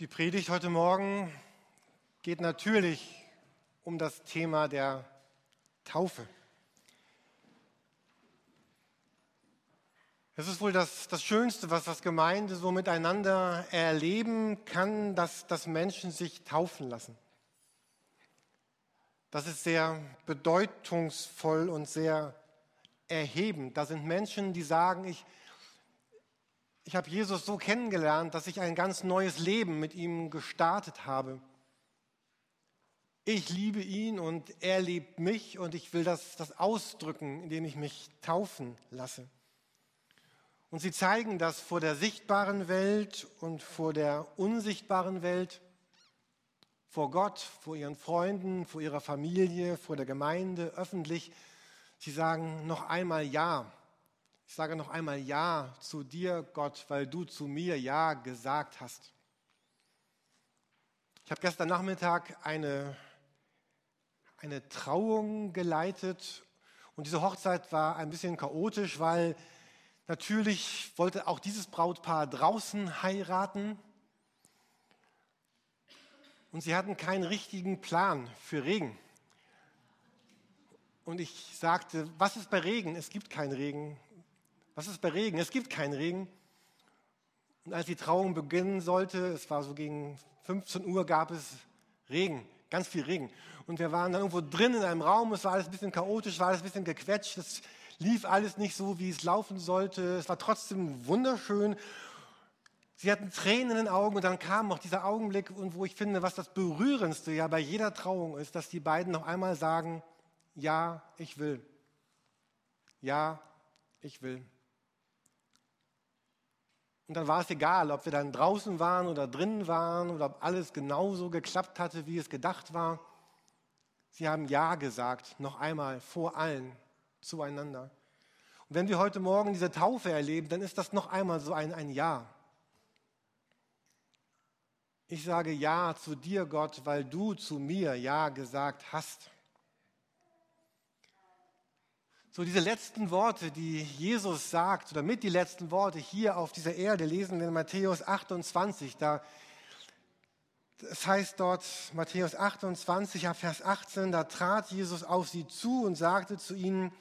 Die Predigt heute Morgen geht natürlich um das Thema der Taufe. Es ist wohl das, das Schönste, was das Gemeinde so miteinander erleben kann, dass, dass Menschen sich taufen lassen. Das ist sehr bedeutungsvoll und sehr erhebend. Da sind Menschen, die sagen, ich, ich habe Jesus so kennengelernt, dass ich ein ganz neues Leben mit ihm gestartet habe. Ich liebe ihn und er liebt mich und ich will das, das ausdrücken, indem ich mich taufen lasse. Und sie zeigen das vor der sichtbaren Welt und vor der unsichtbaren Welt, vor Gott, vor ihren Freunden, vor ihrer Familie, vor der Gemeinde, öffentlich. Sie sagen noch einmal Ja ich sage noch einmal Ja zu dir, Gott, weil du zu mir Ja gesagt hast. Ich habe gestern Nachmittag eine, eine Trauung geleitet und diese Hochzeit war ein bisschen chaotisch, weil natürlich wollte auch dieses Brautpaar draußen heiraten und sie hatten keinen richtigen Plan für Regen. Und ich sagte, was ist bei Regen? Es gibt keinen Regen. Was ist bei Regen? Es gibt keinen Regen. Und als die Trauung beginnen sollte, es war so gegen 15 Uhr, gab es Regen, ganz viel Regen. Und wir waren dann irgendwo drin in einem Raum, es war alles ein bisschen chaotisch, war alles ein bisschen gequetscht, es lief alles nicht so, wie es laufen sollte. Es war trotzdem wunderschön. Sie hatten Tränen in den Augen und dann kam noch dieser Augenblick, wo ich finde, was das Berührendste ja bei jeder Trauung ist, dass die beiden noch einmal sagen, ja, ich will. Ja, ich will. Und dann war es egal, ob wir dann draußen waren oder drinnen waren oder ob alles genauso geklappt hatte, wie es gedacht war. Sie haben Ja gesagt, noch einmal vor allen zueinander. Und wenn wir heute Morgen diese Taufe erleben, dann ist das noch einmal so ein, ein Ja. Ich sage Ja zu dir, Gott, weil du zu mir Ja gesagt hast. So diese letzten Worte, die Jesus sagt, oder mit die letzten Worte hier auf dieser Erde, lesen wir in Matthäus 28. Da, das heißt dort, Matthäus 28, Vers 18, da trat Jesus auf sie zu und sagte zu ihnen,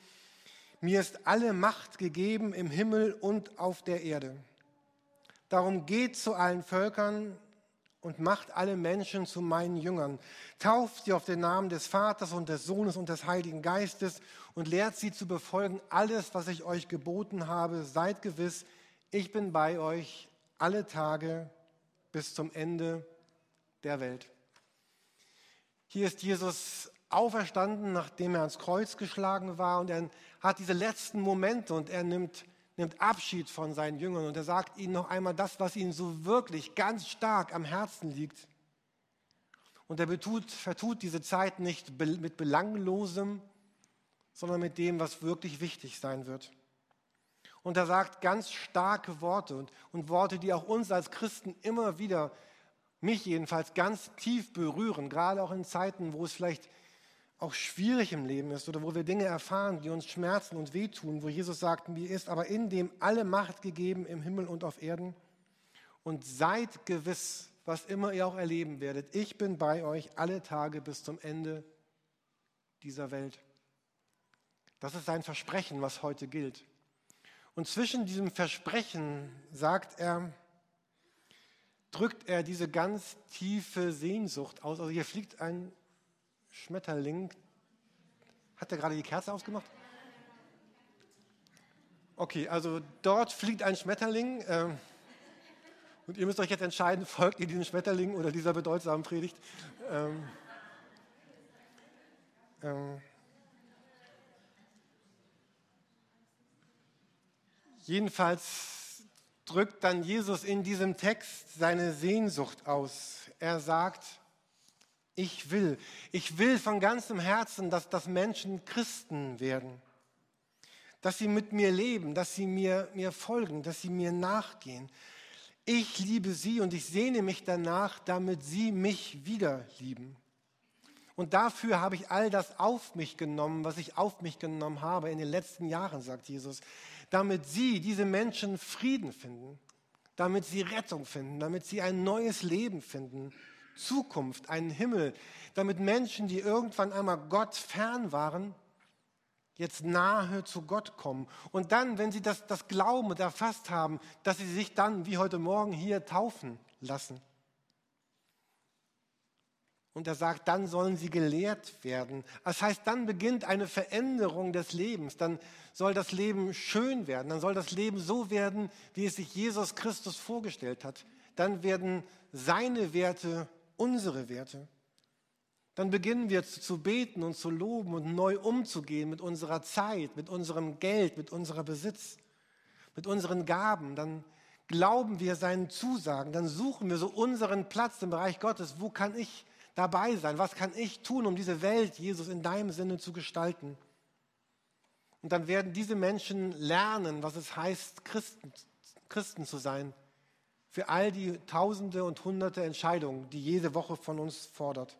mir ist alle Macht gegeben im Himmel und auf der Erde. Darum geht zu allen Völkern und macht alle Menschen zu meinen Jüngern. Tauft sie auf den Namen des Vaters und des Sohnes und des Heiligen Geistes und lehrt sie zu befolgen alles, was ich euch geboten habe. Seid gewiss, ich bin bei euch alle Tage bis zum Ende der Welt. Hier ist Jesus auferstanden, nachdem er ans Kreuz geschlagen war und er hat diese letzten Momente und er nimmt nimmt Abschied von seinen Jüngern und er sagt ihnen noch einmal das, was ihnen so wirklich ganz stark am Herzen liegt. Und er betut, vertut diese Zeit nicht mit Belanglosem, sondern mit dem, was wirklich wichtig sein wird. Und er sagt ganz starke Worte und, und Worte, die auch uns als Christen immer wieder, mich jedenfalls, ganz tief berühren, gerade auch in Zeiten, wo es vielleicht auch schwierig im Leben ist oder wo wir Dinge erfahren, die uns schmerzen und wehtun, wo Jesus sagt, mir ist aber in dem alle Macht gegeben im Himmel und auf Erden. Und seid gewiss, was immer ihr auch erleben werdet, ich bin bei euch alle Tage bis zum Ende dieser Welt. Das ist sein Versprechen, was heute gilt. Und zwischen diesem Versprechen, sagt er, drückt er diese ganz tiefe Sehnsucht aus. Also hier fliegt ein Schmetterling. Hat er gerade die Kerze ausgemacht? Okay, also dort fliegt ein Schmetterling. Äh, und ihr müsst euch jetzt entscheiden, folgt ihr diesem Schmetterling oder dieser bedeutsamen Predigt. Ähm, ähm, jedenfalls drückt dann Jesus in diesem Text seine Sehnsucht aus. Er sagt, ich will. Ich will von ganzem Herzen, dass, dass Menschen Christen werden. Dass sie mit mir leben, dass sie mir, mir folgen, dass sie mir nachgehen. Ich liebe sie und ich sehne mich danach, damit sie mich wieder lieben. Und dafür habe ich all das auf mich genommen, was ich auf mich genommen habe in den letzten Jahren, sagt Jesus, damit sie, diese Menschen, Frieden finden, damit sie Rettung finden, damit sie ein neues Leben finden, Zukunft, einen Himmel, damit Menschen, die irgendwann einmal Gott fern waren, jetzt nahe zu Gott kommen. Und dann, wenn sie das, das Glauben und erfasst haben, dass sie sich dann, wie heute Morgen hier, taufen lassen. Und er sagt, dann sollen sie gelehrt werden. Das heißt, dann beginnt eine Veränderung des Lebens. Dann soll das Leben schön werden. Dann soll das Leben so werden, wie es sich Jesus Christus vorgestellt hat. Dann werden seine Werte unsere Werte. Dann beginnen wir zu beten und zu loben und neu umzugehen mit unserer Zeit, mit unserem Geld, mit unserer Besitz, mit unseren Gaben. Dann glauben wir seinen Zusagen. Dann suchen wir so unseren Platz im Bereich Gottes. Wo kann ich dabei sein? Was kann ich tun, um diese Welt, Jesus, in deinem Sinne zu gestalten? Und dann werden diese Menschen lernen, was es heißt, Christen, Christen zu sein. Für all die Tausende und Hunderte Entscheidungen, die jede Woche von uns fordert.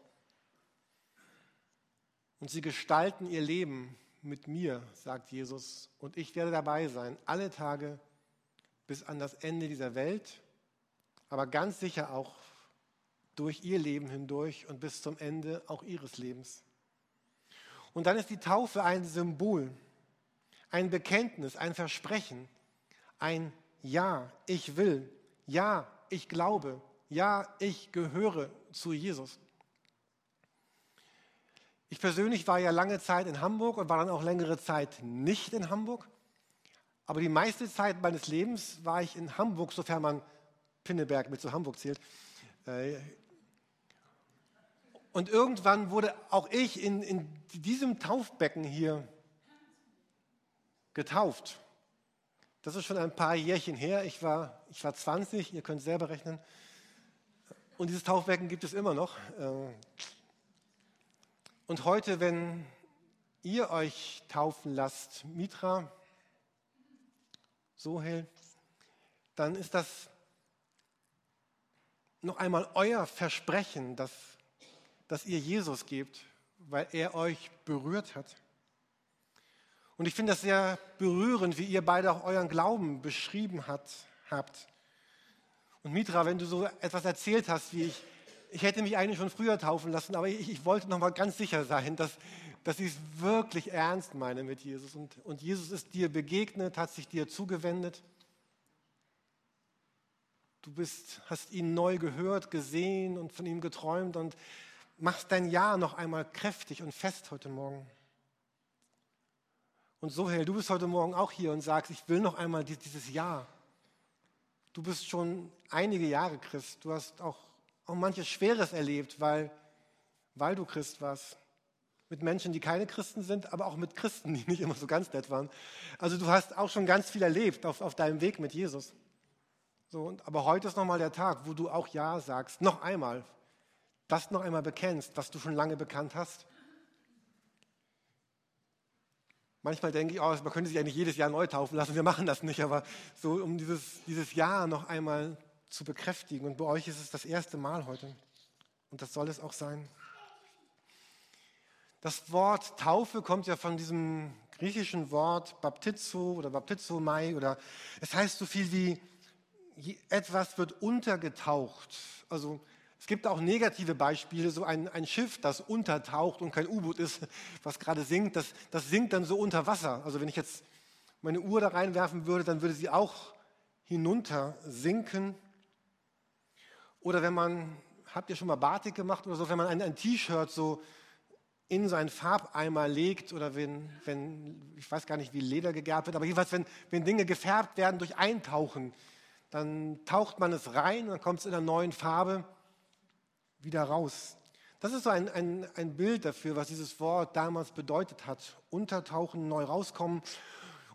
Und sie gestalten ihr Leben mit mir, sagt Jesus, und ich werde dabei sein, alle Tage bis an das Ende dieser Welt, aber ganz sicher auch durch ihr Leben hindurch und bis zum Ende auch ihres Lebens. Und dann ist die Taufe ein Symbol, ein Bekenntnis, ein Versprechen, ein Ja, ich will, ja, ich glaube, ja, ich gehöre zu Jesus. Ich persönlich war ja lange Zeit in Hamburg und war dann auch längere Zeit nicht in Hamburg. Aber die meiste Zeit meines Lebens war ich in Hamburg, sofern man Pinneberg mit zu Hamburg zählt. Und irgendwann wurde auch ich in, in diesem Taufbecken hier getauft. Das ist schon ein paar Jährchen her. Ich war, ich war 20, ihr könnt selber rechnen. Und dieses Taufbecken gibt es immer noch. Äh, und heute, wenn ihr euch taufen lasst, Mitra, Sohel, dann ist das noch einmal euer Versprechen, dass das ihr Jesus gebt, weil er euch berührt hat. Und ich finde das sehr berührend, wie ihr beide auch euren Glauben beschrieben hat, habt. Und Mitra, wenn du so etwas erzählt hast, wie ich, ich hätte mich eigentlich schon früher taufen lassen, aber ich, ich wollte noch mal ganz sicher sein, dass, dass ich es wirklich ernst meine mit Jesus. Und, und Jesus ist dir begegnet, hat sich dir zugewendet. Du bist, hast ihn neu gehört, gesehen und von ihm geträumt und machst dein Ja noch einmal kräftig und fest heute Morgen. Und Sohel, du bist heute Morgen auch hier und sagst, ich will noch einmal dieses Ja. Du bist schon einige Jahre Christ. Du hast auch, auch manches Schweres erlebt, weil, weil du Christ warst. Mit Menschen, die keine Christen sind, aber auch mit Christen, die nicht immer so ganz nett waren. Also du hast auch schon ganz viel erlebt auf, auf deinem Weg mit Jesus. So, aber heute ist nochmal der Tag, wo du auch Ja sagst. Noch einmal das noch einmal bekennst, was du schon lange bekannt hast? Manchmal denke ich, oh, man könnte sich eigentlich jedes Jahr neu taufen lassen. Wir machen das nicht, aber so um dieses, dieses Jahr noch einmal zu bekräftigen. Und bei euch ist es das erste Mal heute. Und das soll es auch sein. Das Wort Taufe kommt ja von diesem griechischen Wort Baptizo oder Baptizomai oder es heißt so viel wie etwas wird untergetaucht. Also es gibt auch negative Beispiele, so ein, ein Schiff, das untertaucht und kein U-Boot ist, was gerade sinkt, das, das sinkt dann so unter Wasser. Also wenn ich jetzt meine Uhr da reinwerfen würde, dann würde sie auch hinunter sinken. Oder wenn man, habt ihr schon mal Batik gemacht oder so, wenn man ein, ein T-Shirt so in so einen Farbeimer legt oder wenn, wenn, ich weiß gar nicht, wie Leder gegerbt wird, aber jedenfalls, wenn, wenn Dinge gefärbt werden durch Eintauchen, dann taucht man es rein dann kommt es in einer neuen Farbe wieder raus. Das ist so ein, ein, ein Bild dafür, was dieses Wort damals bedeutet hat. Untertauchen, neu rauskommen.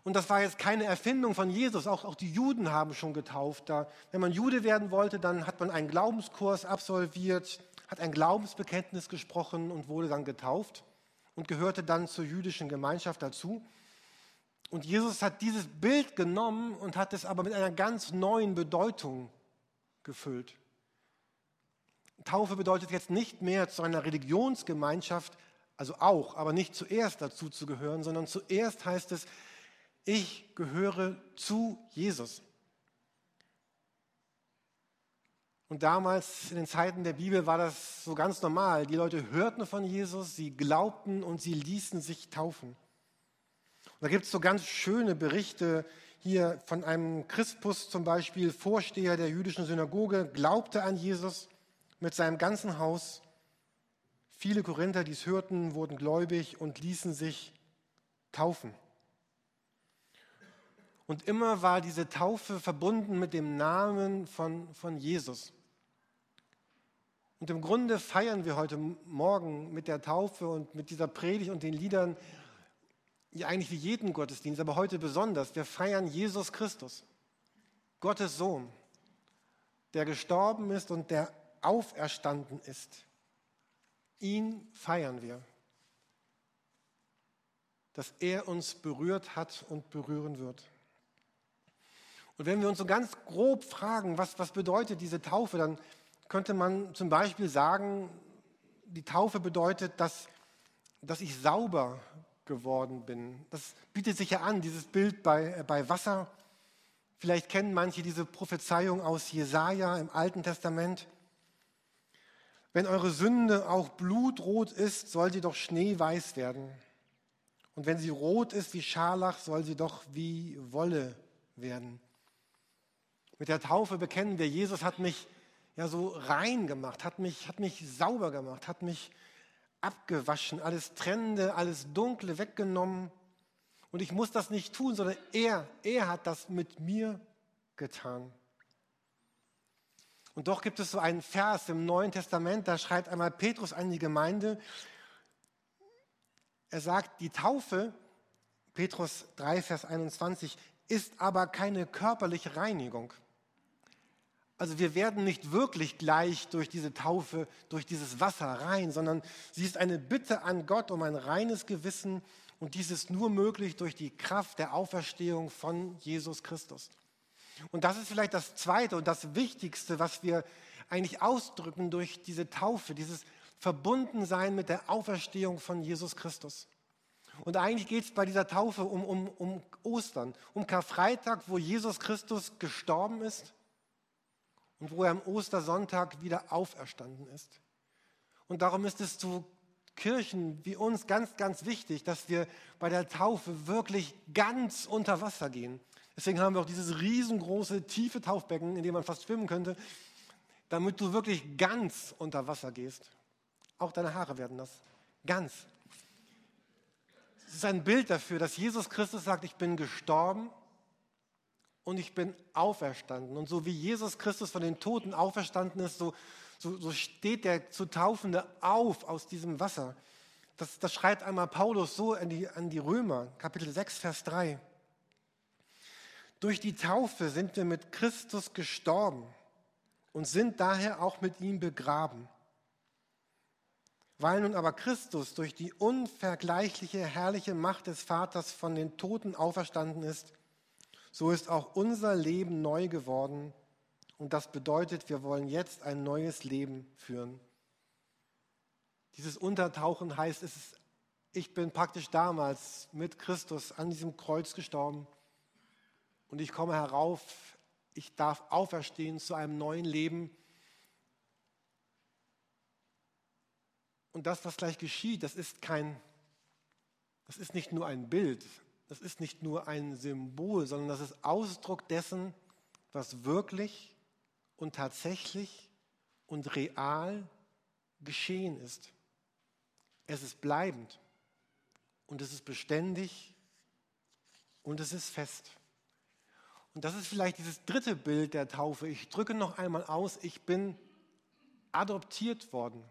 Und das war jetzt keine Erfindung von Jesus. Auch, auch die Juden haben schon getauft. Da, wenn man Jude werden wollte, dann hat man einen Glaubenskurs absolviert, hat ein Glaubensbekenntnis gesprochen und wurde dann getauft und gehörte dann zur jüdischen Gemeinschaft dazu. Und Jesus hat dieses Bild genommen und hat es aber mit einer ganz neuen Bedeutung gefüllt. Taufe bedeutet jetzt nicht mehr zu einer Religionsgemeinschaft, also auch, aber nicht zuerst dazu zu gehören, sondern zuerst heißt es, ich gehöre zu Jesus. Und damals in den Zeiten der Bibel war das so ganz normal. Die Leute hörten von Jesus, sie glaubten und sie ließen sich taufen. Und da gibt es so ganz schöne Berichte hier von einem Crispus zum Beispiel, Vorsteher der jüdischen Synagoge, glaubte an Jesus mit seinem ganzen Haus. Viele Korinther, die es hörten, wurden gläubig und ließen sich taufen. Und immer war diese Taufe verbunden mit dem Namen von, von Jesus. Und im Grunde feiern wir heute Morgen mit der Taufe und mit dieser Predigt und den Liedern ja eigentlich wie jeden Gottesdienst, aber heute besonders. Wir feiern Jesus Christus, Gottes Sohn, der gestorben ist und der auferstanden ist. Ihn feiern wir, dass er uns berührt hat und berühren wird. Und wenn wir uns so ganz grob fragen, was, was bedeutet diese Taufe, dann könnte man zum Beispiel sagen, die Taufe bedeutet, dass, dass ich sauber geworden bin. Das bietet sich ja an, dieses Bild bei, äh, bei Wasser. Vielleicht kennen manche diese Prophezeiung aus Jesaja im Alten Testament. Wenn eure Sünde auch blutrot ist, soll sie doch schneeweiß werden. Und wenn sie rot ist wie Scharlach, soll sie doch wie Wolle werden. Mit der Taufe bekennen wir, Jesus hat mich ja so rein gemacht, hat mich, hat mich sauber gemacht, hat mich abgewaschen, alles Trennende, alles Dunkle weggenommen. Und ich muss das nicht tun, sondern er, er hat das mit mir getan. Und doch gibt es so einen Vers im Neuen Testament, da schreibt einmal Petrus an die Gemeinde, er sagt, die Taufe, Petrus 3, Vers 21, ist aber keine körperliche Reinigung. Also wir werden nicht wirklich gleich durch diese Taufe, durch dieses Wasser rein, sondern sie ist eine Bitte an Gott um ein reines Gewissen und dies ist nur möglich durch die Kraft der Auferstehung von Jesus Christus. Und das ist vielleicht das Zweite und das Wichtigste, was wir eigentlich ausdrücken durch diese Taufe, dieses Verbundensein mit der Auferstehung von Jesus Christus. Und eigentlich geht es bei dieser Taufe um, um, um Ostern, um Karfreitag, wo Jesus Christus gestorben ist und wo er am Ostersonntag wieder auferstanden ist. Und darum ist es zu Kirchen wie uns ganz, ganz wichtig, dass wir bei der Taufe wirklich ganz unter Wasser gehen. Deswegen haben wir auch dieses riesengroße, tiefe Taufbecken, in dem man fast schwimmen könnte, damit du wirklich ganz unter Wasser gehst. Auch deine Haare werden das. Ganz. Es ist ein Bild dafür, dass Jesus Christus sagt, ich bin gestorben und ich bin auferstanden. Und so wie Jesus Christus von den Toten auferstanden ist, so, so, so steht der zu Taufende auf aus diesem Wasser. Das, das schreibt einmal Paulus so an die, an die Römer, Kapitel 6, Vers 3. Durch die Taufe sind wir mit Christus gestorben und sind daher auch mit ihm begraben. Weil nun aber Christus durch die unvergleichliche herrliche Macht des Vaters von den Toten auferstanden ist, so ist auch unser Leben neu geworden. Und das bedeutet, wir wollen jetzt ein neues Leben führen. Dieses Untertauchen heißt, ich bin praktisch damals mit Christus an diesem Kreuz gestorben und ich komme herauf, ich darf auferstehen zu einem neuen Leben. Und das, was gleich geschieht, das ist kein, das ist nicht nur ein Bild, das ist nicht nur ein Symbol, sondern das ist Ausdruck dessen, was wirklich und tatsächlich und real geschehen ist. Es ist bleibend und es ist beständig und es ist fest. Und das ist vielleicht dieses dritte Bild der Taufe. Ich drücke noch einmal aus, ich bin adoptiert worden.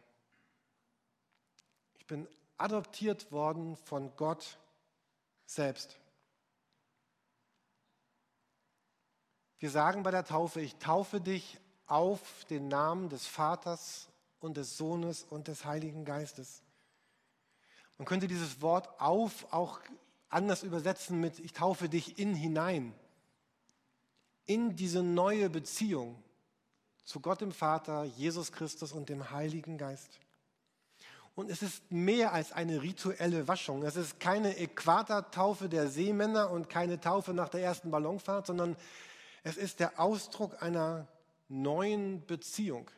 Ich bin adoptiert worden von Gott selbst. Wir sagen bei der Taufe, ich taufe dich auf den Namen des Vaters und des Sohnes und des Heiligen Geistes. Man könnte dieses Wort auf auch anders übersetzen mit ich taufe dich in hinein, in diese neue Beziehung zu Gott dem Vater, Jesus Christus und dem Heiligen Geist. Und es ist mehr als eine rituelle Waschung. Es ist keine Äquatortaufe der Seemänner und keine Taufe nach der ersten Ballonfahrt, sondern es ist der Ausdruck einer neuen Beziehung.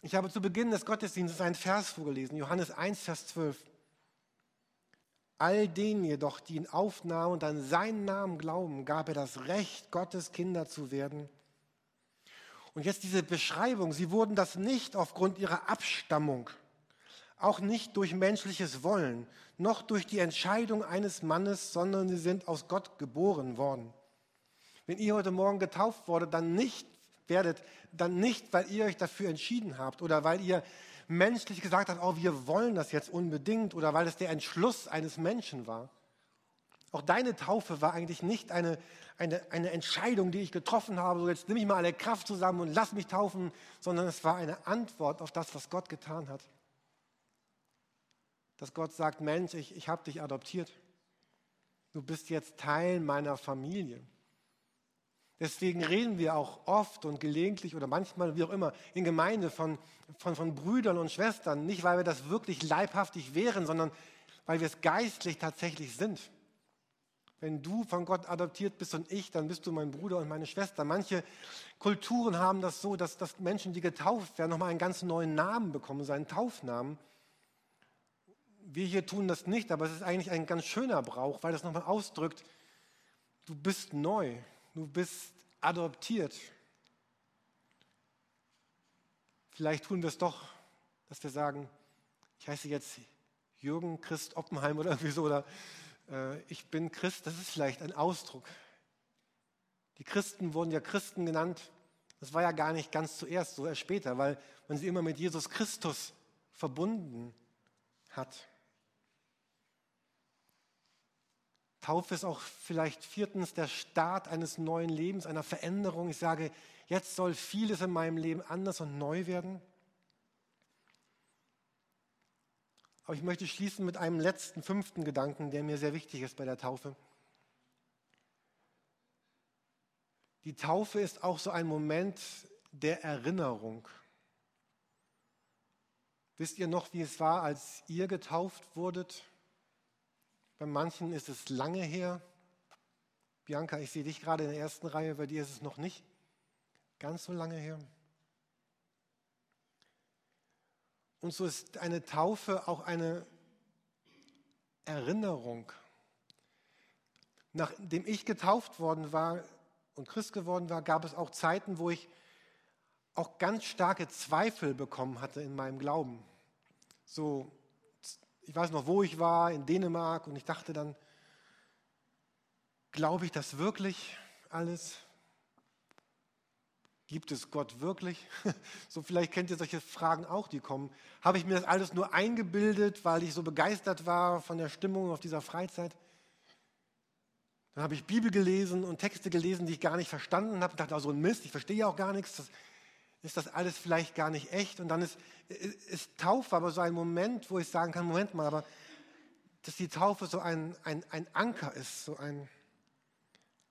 Ich habe zu Beginn des Gottesdienstes einen Vers vorgelesen, Johannes 1, Vers 12. All denen jedoch, die ihn aufnahmen und an seinen Namen glauben, gab er das Recht, Gottes Kinder zu werden. Und jetzt diese Beschreibung, sie wurden das nicht aufgrund ihrer Abstammung, auch nicht durch menschliches Wollen, noch durch die Entscheidung eines Mannes, sondern sie sind aus Gott geboren worden. Wenn ihr heute Morgen getauft wurde, dann nicht werdet, dann nicht, weil ihr euch dafür entschieden habt oder weil ihr menschlich gesagt habt, oh, wir wollen das jetzt unbedingt oder weil es der Entschluss eines Menschen war. Auch deine Taufe war eigentlich nicht eine, eine, eine Entscheidung, die ich getroffen habe, so jetzt nehme ich mal alle Kraft zusammen und lass mich taufen, sondern es war eine Antwort auf das, was Gott getan hat. Dass Gott sagt, Mensch, ich, ich habe dich adoptiert. Du bist jetzt Teil meiner Familie. Deswegen reden wir auch oft und gelegentlich oder manchmal, wie auch immer, in Gemeinde von, von, von Brüdern und Schwestern. Nicht, weil wir das wirklich leibhaftig wären, sondern weil wir es geistlich tatsächlich sind. Wenn du von Gott adoptiert bist und ich, dann bist du mein Bruder und meine Schwester. Manche Kulturen haben das so, dass, dass Menschen, die getauft werden, nochmal einen ganz neuen Namen bekommen, seinen Taufnamen. Wir hier tun das nicht, aber es ist eigentlich ein ganz schöner Brauch, weil das nochmal ausdrückt, du bist neu, du bist adoptiert. Vielleicht tun wir es doch, dass wir sagen, ich heiße jetzt Jürgen Christ Oppenheim oder irgendwie so, oder äh, ich bin Christ, das ist vielleicht ein Ausdruck. Die Christen wurden ja Christen genannt. Das war ja gar nicht ganz zuerst, so erst später, weil man sie immer mit Jesus Christus verbunden hat. Taufe ist auch vielleicht viertens der Start eines neuen Lebens, einer Veränderung. Ich sage, jetzt soll vieles in meinem Leben anders und neu werden. Aber ich möchte schließen mit einem letzten, fünften Gedanken, der mir sehr wichtig ist bei der Taufe. Die Taufe ist auch so ein Moment der Erinnerung. Wisst ihr noch, wie es war, als ihr getauft wurdet? Bei manchen ist es lange her. Bianca, ich sehe dich gerade in der ersten Reihe, bei dir ist es noch nicht ganz so lange her. Und so ist eine Taufe auch eine Erinnerung. Nachdem ich getauft worden war und Christ geworden war, gab es auch Zeiten, wo ich auch ganz starke Zweifel bekommen hatte in meinem Glauben. So, ich weiß noch, wo ich war, in Dänemark, und ich dachte dann, glaube ich das wirklich alles? Gibt es Gott wirklich? So vielleicht kennt ihr solche Fragen auch, die kommen. Habe ich mir das alles nur eingebildet, weil ich so begeistert war von der Stimmung auf dieser Freizeit? Dann habe ich Bibel gelesen und Texte gelesen, die ich gar nicht verstanden habe. Ich dachte, oh, so ein Mist, ich verstehe ja auch gar nichts. Das, ist das alles vielleicht gar nicht echt? Und dann ist, ist Taufe aber so ein Moment, wo ich sagen kann, Moment mal, aber dass die Taufe so ein, ein, ein Anker ist, so ein,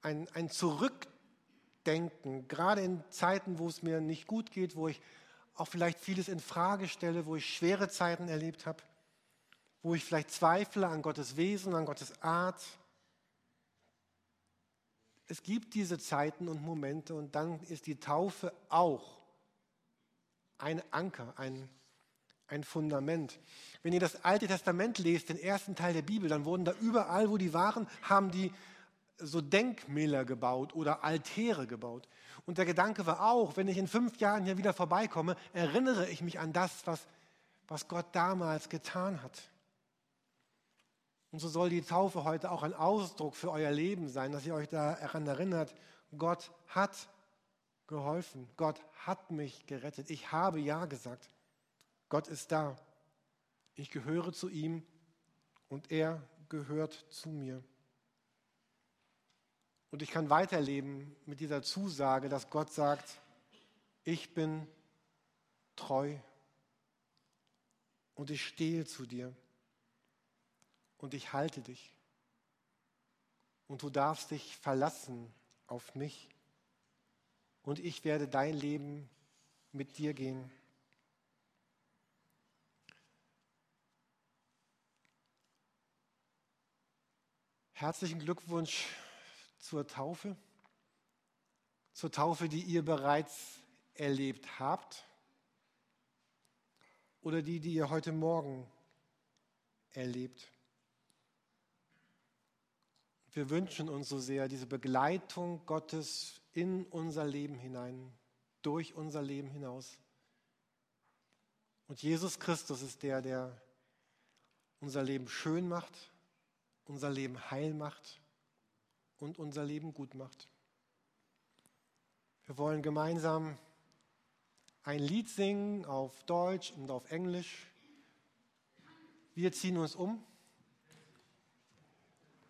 ein, ein Zurück denken, gerade in Zeiten, wo es mir nicht gut geht, wo ich auch vielleicht vieles in Frage stelle, wo ich schwere Zeiten erlebt habe, wo ich vielleicht zweifle an Gottes Wesen, an Gottes Art. Es gibt diese Zeiten und Momente und dann ist die Taufe auch ein Anker, ein, ein Fundament. Wenn ihr das Alte Testament lest, den ersten Teil der Bibel, dann wurden da überall, wo die waren, haben die so Denkmäler gebaut oder Altäre gebaut. Und der Gedanke war auch, wenn ich in fünf Jahren hier wieder vorbeikomme, erinnere ich mich an das, was, was Gott damals getan hat. Und so soll die Taufe heute auch ein Ausdruck für euer Leben sein, dass ihr euch daran erinnert, Gott hat geholfen, Gott hat mich gerettet, ich habe Ja gesagt, Gott ist da, ich gehöre zu ihm und er gehört zu mir. Und ich kann weiterleben mit dieser Zusage, dass Gott sagt, ich bin treu und ich stehe zu dir und ich halte dich. Und du darfst dich verlassen auf mich und ich werde dein Leben mit dir gehen. Herzlichen Glückwunsch zur Taufe, zur Taufe, die ihr bereits erlebt habt oder die, die ihr heute Morgen erlebt. Wir wünschen uns so sehr diese Begleitung Gottes in unser Leben hinein, durch unser Leben hinaus. Und Jesus Christus ist der, der unser Leben schön macht, unser Leben heil macht und unser Leben gut macht. Wir wollen gemeinsam ein Lied singen auf Deutsch und auf Englisch. Wir ziehen uns um